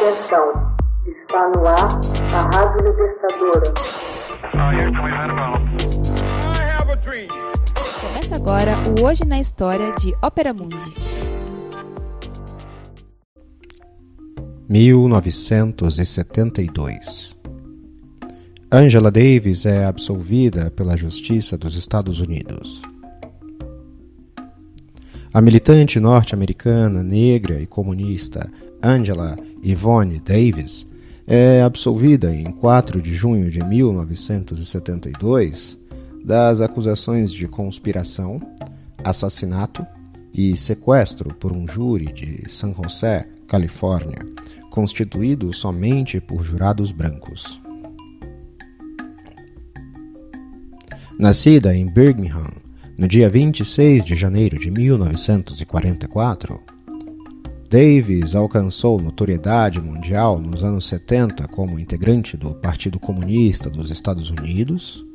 Atenção, está no ar a Rádio Libertadora. Começa agora o Hoje na História de Ópera Mundi. 1972 Angela Davis é absolvida pela Justiça dos Estados Unidos. A militante norte-americana, negra e comunista Angela Yvonne Davis é absolvida em 4 de junho de 1972 das acusações de conspiração, assassinato e sequestro por um júri de San José, Califórnia, constituído somente por jurados brancos. Nascida em Birmingham, no dia 26 de janeiro de 1944, Davis alcançou notoriedade mundial nos anos 70 como integrante do Partido Comunista dos Estados Unidos,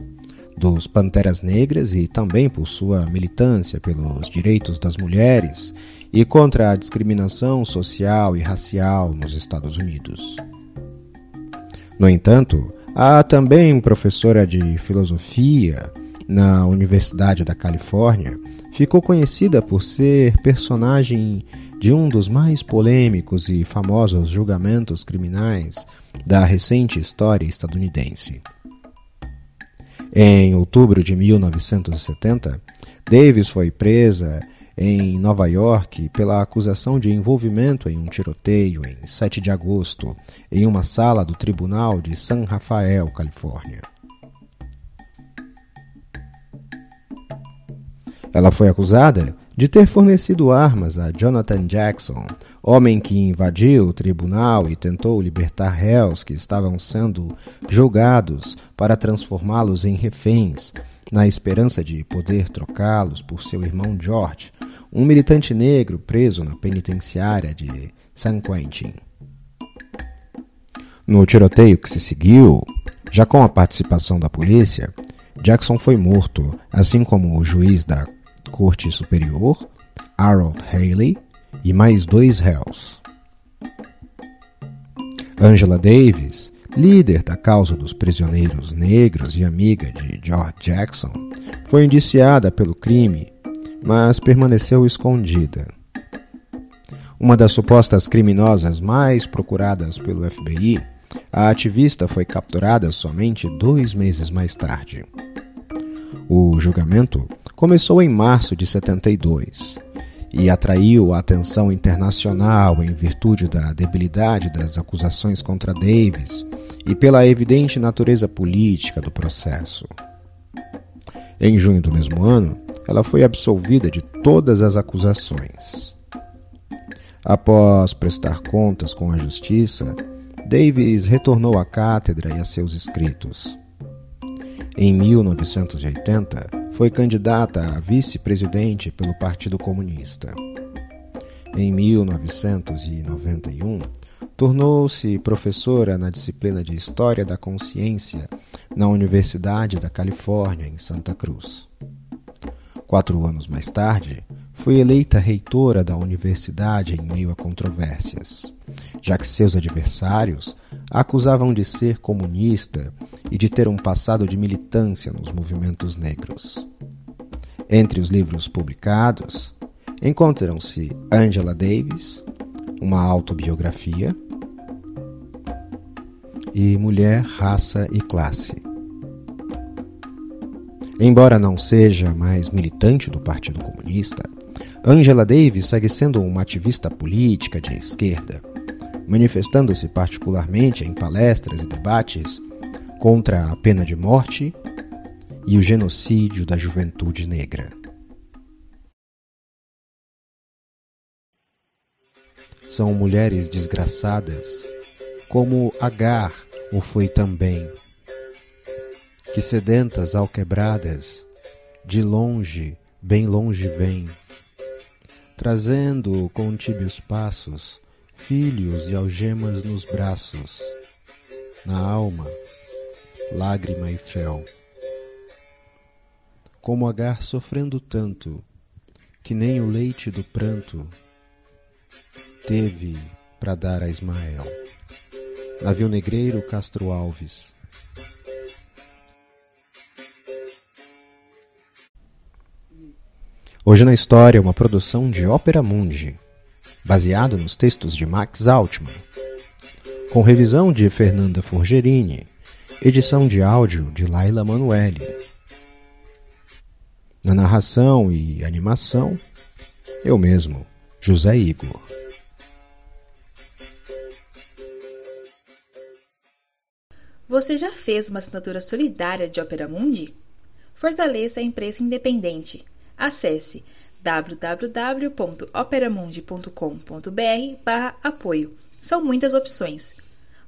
dos Panteras Negras e também por sua militância pelos direitos das mulheres e contra a discriminação social e racial nos Estados Unidos. No entanto, há também professora de filosofia na Universidade da Califórnia, ficou conhecida por ser personagem de um dos mais polêmicos e famosos julgamentos criminais da recente história estadunidense. Em outubro de 1970, Davis foi presa em Nova York pela acusação de envolvimento em um tiroteio em 7 de agosto em uma sala do Tribunal de San Rafael, Califórnia. Ela foi acusada de ter fornecido armas a Jonathan Jackson, homem que invadiu o tribunal e tentou libertar réus que estavam sendo julgados para transformá-los em reféns, na esperança de poder trocá-los por seu irmão George, um militante negro preso na penitenciária de San Quentin. No tiroteio que se seguiu, já com a participação da polícia, Jackson foi morto, assim como o juiz da Corte Superior, Harold Haley e mais dois réus. Angela Davis, líder da causa dos prisioneiros negros e amiga de George Jackson, foi indiciada pelo crime, mas permaneceu escondida. Uma das supostas criminosas mais procuradas pelo FBI, a ativista foi capturada somente dois meses mais tarde. O julgamento começou em março de 72 e atraiu a atenção internacional em virtude da debilidade das acusações contra Davis e pela evidente natureza política do processo. Em junho do mesmo ano, ela foi absolvida de todas as acusações. Após prestar contas com a justiça, Davis retornou à cátedra e a seus escritos. Em 1980, foi candidata a vice-presidente pelo Partido Comunista. Em 1991, tornou-se professora na disciplina de História da Consciência na Universidade da Califórnia, em Santa Cruz. Quatro anos mais tarde, foi eleita reitora da universidade em meio a controvérsias, já que seus adversários a acusavam de ser comunista e de ter um passado de militância nos movimentos negros. Entre os livros publicados, encontram-se Angela Davis, uma autobiografia, e Mulher, Raça e Classe. Embora não seja mais militante do Partido Comunista, Angela Davis segue sendo uma ativista política de esquerda, manifestando-se particularmente em palestras e debates contra a pena de morte e o genocídio da juventude negra. São mulheres desgraçadas, como Agar o foi também, que sedentas alquebradas, de longe, bem longe vêm trazendo com tíbios passos filhos e algemas nos braços, na alma, lágrima e fel. Como Agar sofrendo tanto, que nem o leite do pranto teve para dar a Ismael. Navio Negreiro Castro Alves. Hoje na História, uma produção de Ópera Mundi, baseado nos textos de Max Altman, com revisão de Fernanda Forgerini, edição de áudio de Laila Manuelli. Na narração e animação, eu mesmo, José Igor. Você já fez uma assinatura solidária de Opera Mundi? Fortaleça a imprensa independente. Acesse www.operamundi.com.br/apoio. São muitas opções.